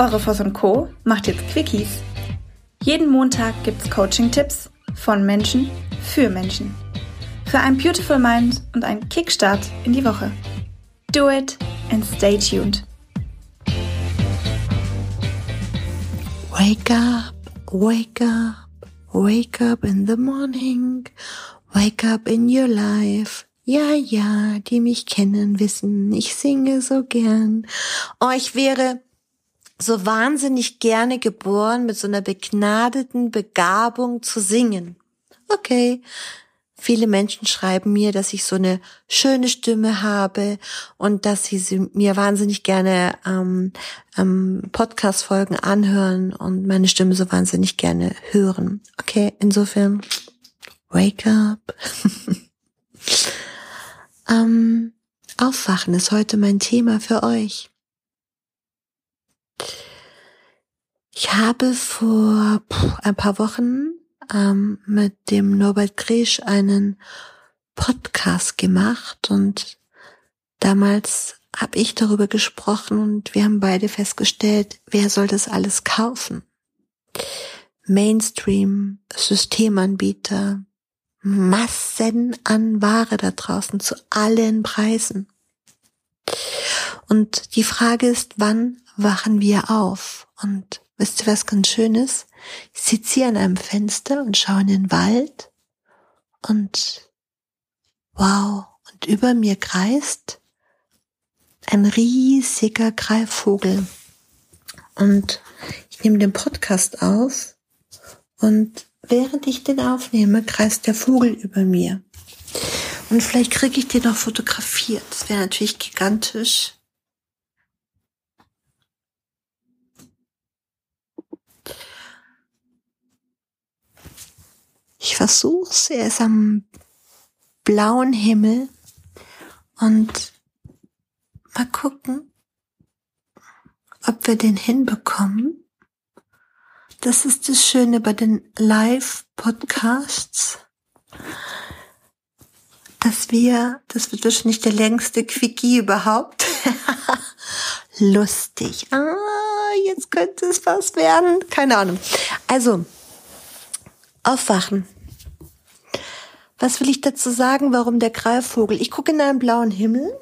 Eure und Co. macht jetzt Quickies. Jeden Montag gibt's Coaching-Tipps von Menschen für Menschen. Für ein Beautiful Mind und einen Kickstart in die Woche. Do it and stay tuned. Wake up, wake up, wake up in the morning, wake up in your life. Ja, ja, die mich kennen, wissen, ich singe so gern. Ich wäre so wahnsinnig gerne geboren mit so einer begnadeten Begabung zu singen. Okay. Viele Menschen schreiben mir, dass ich so eine schöne Stimme habe und dass sie mir wahnsinnig gerne ähm, ähm, Podcast-Folgen anhören und meine Stimme so wahnsinnig gerne hören. Okay, insofern, wake up. ähm, Aufwachen ist heute mein Thema für euch. Ich habe vor ein paar Wochen ähm, mit dem Norbert Kresch einen Podcast gemacht und damals habe ich darüber gesprochen und wir haben beide festgestellt, wer soll das alles kaufen? Mainstream, Systemanbieter, Massen an Ware da draußen zu allen Preisen. Und die Frage ist, wann wachen wir auf? Und wisst ihr, was ganz Schönes? Ich sitze hier an einem Fenster und schaue in den Wald und wow, und über mir kreist ein riesiger Greifvogel. Und ich nehme den Podcast auf und während ich den aufnehme, kreist der Vogel über mir. Und vielleicht kriege ich den noch fotografiert. Das wäre natürlich gigantisch. Versuch's. Er ist am blauen Himmel und mal gucken, ob wir den hinbekommen. Das ist das Schöne bei den Live-Podcasts, dass wir, das wird wahrscheinlich der längste Quickie überhaupt. Lustig. Ah, jetzt könnte es was werden. Keine Ahnung. Also, Aufwachen. Was will ich dazu sagen, warum der Greifvogel? Ich gucke in einen blauen Himmel,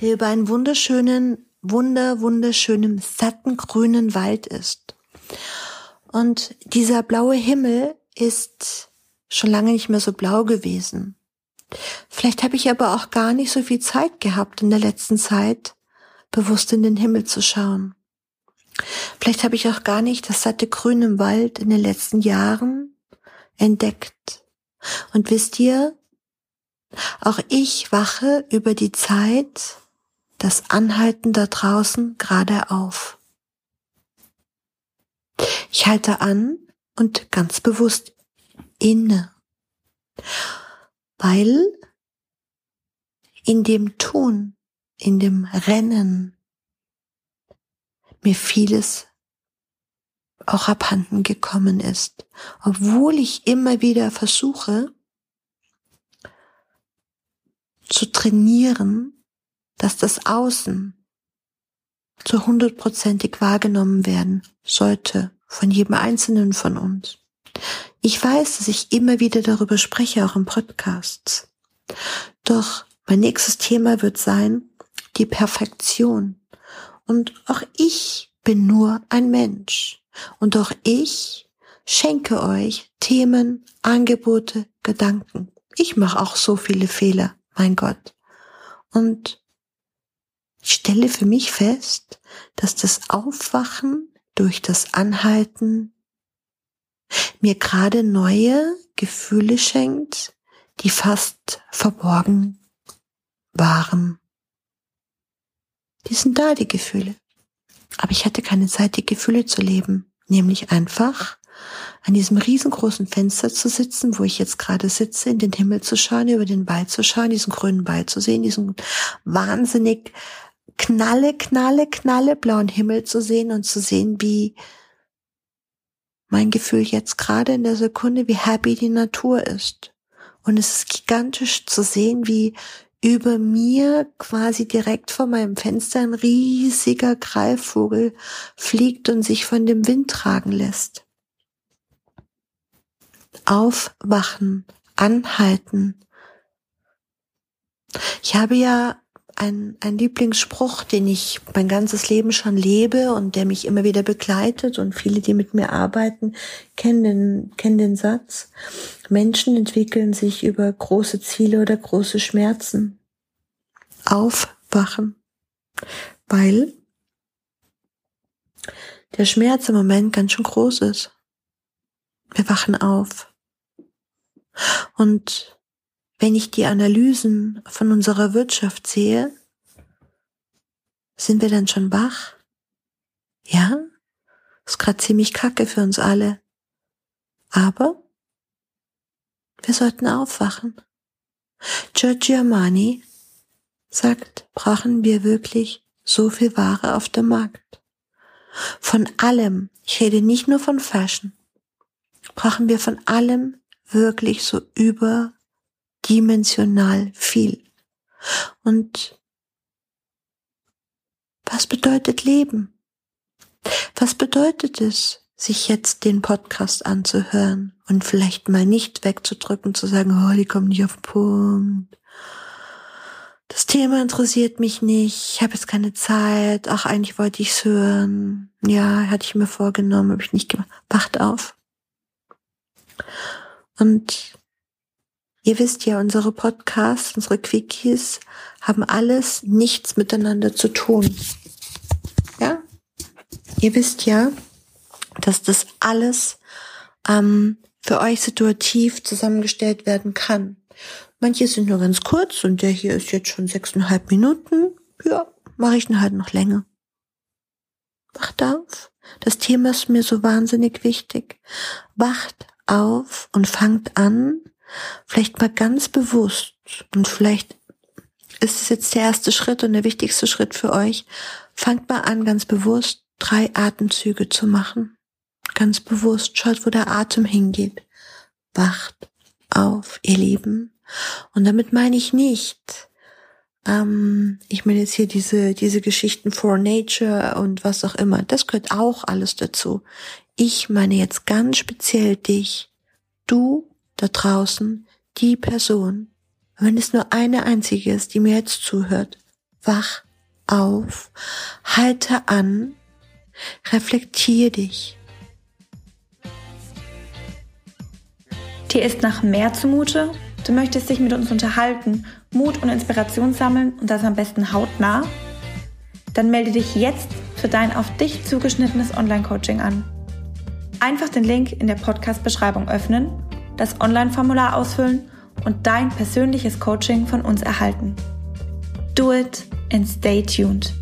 der über einen wunderschönen, wunder, wunderschönen, satten grünen Wald ist. Und dieser blaue Himmel ist schon lange nicht mehr so blau gewesen. Vielleicht habe ich aber auch gar nicht so viel Zeit gehabt in der letzten Zeit, bewusst in den Himmel zu schauen. Vielleicht habe ich auch gar nicht das satte Grün im Wald in den letzten Jahren entdeckt. Und wisst ihr, auch ich wache über die Zeit, das Anhalten da draußen gerade auf. Ich halte an und ganz bewusst inne, weil in dem Tun, in dem Rennen, mir vieles auch abhanden gekommen ist, obwohl ich immer wieder versuche zu trainieren, dass das Außen zu hundertprozentig wahrgenommen werden sollte von jedem Einzelnen von uns. Ich weiß, dass ich immer wieder darüber spreche, auch im Podcast. Doch mein nächstes Thema wird sein, die Perfektion. Und auch ich bin nur ein Mensch. Und auch ich schenke euch Themen, Angebote, Gedanken. Ich mache auch so viele Fehler, mein Gott. Und ich stelle für mich fest, dass das Aufwachen durch das Anhalten mir gerade neue Gefühle schenkt, die fast verborgen waren. Die sind da, die Gefühle. Aber ich hatte keine Zeit, die Gefühle zu leben. Nämlich einfach an diesem riesengroßen Fenster zu sitzen, wo ich jetzt gerade sitze, in den Himmel zu schauen, über den Wald zu schauen, diesen grünen Wald zu sehen, diesen wahnsinnig knalle, knalle, knalle blauen Himmel zu sehen und zu sehen, wie mein Gefühl jetzt gerade in der Sekunde, wie happy die Natur ist. Und es ist gigantisch zu sehen, wie über mir quasi direkt vor meinem Fenster ein riesiger Greifvogel fliegt und sich von dem Wind tragen lässt. Aufwachen, anhalten. Ich habe ja ein, ein Lieblingsspruch, den ich mein ganzes Leben schon lebe und der mich immer wieder begleitet und viele, die mit mir arbeiten, kennen den, kennen den Satz. Menschen entwickeln sich über große Ziele oder große Schmerzen. Aufwachen. Weil der Schmerz im Moment ganz schön groß ist. Wir wachen auf. Und wenn ich die Analysen von unserer Wirtschaft sehe, sind wir dann schon wach? Ja, ist gerade ziemlich kacke für uns alle. Aber wir sollten aufwachen. Giorgio Armani sagt, brauchen wir wirklich so viel Ware auf dem Markt. Von allem, ich rede nicht nur von Fashion, brauchen wir von allem wirklich so über dimensional viel. Und was bedeutet Leben? Was bedeutet es, sich jetzt den Podcast anzuhören und vielleicht mal nicht wegzudrücken, zu sagen, oh, die kommen nicht auf den Punkt. Das Thema interessiert mich nicht, ich habe jetzt keine Zeit, ach, eigentlich wollte ich's hören. Ja, hatte ich mir vorgenommen, habe ich nicht gemacht. Wacht auf. Und Ihr wisst ja, unsere Podcasts, unsere Quickies haben alles nichts miteinander zu tun. Ja? Ihr wisst ja, dass das alles ähm, für euch situativ zusammengestellt werden kann. Manche sind nur ganz kurz und der hier ist jetzt schon sechseinhalb Minuten. Ja, mache ich ihn halt noch länger. Wacht auf. Das Thema ist mir so wahnsinnig wichtig. Wacht auf und fangt an, Vielleicht mal ganz bewusst und vielleicht ist es jetzt der erste Schritt und der wichtigste Schritt für euch. Fangt mal an, ganz bewusst drei Atemzüge zu machen. Ganz bewusst. Schaut, wo der Atem hingeht. Wacht auf, ihr Lieben. Und damit meine ich nicht, ähm, ich meine jetzt hier diese, diese Geschichten for Nature und was auch immer. Das gehört auch alles dazu. Ich meine jetzt ganz speziell dich. Du da draußen die Person, wenn es nur eine einzige ist, die mir jetzt zuhört, wach auf, halte an, reflektiere dich. Dir ist nach mehr zumute? Du möchtest dich mit uns unterhalten, Mut und Inspiration sammeln und das am besten hautnah? Dann melde dich jetzt für dein auf dich zugeschnittenes Online-Coaching an. Einfach den Link in der Podcast-Beschreibung öffnen das Online-Formular ausfüllen und dein persönliches Coaching von uns erhalten. Do it and stay tuned.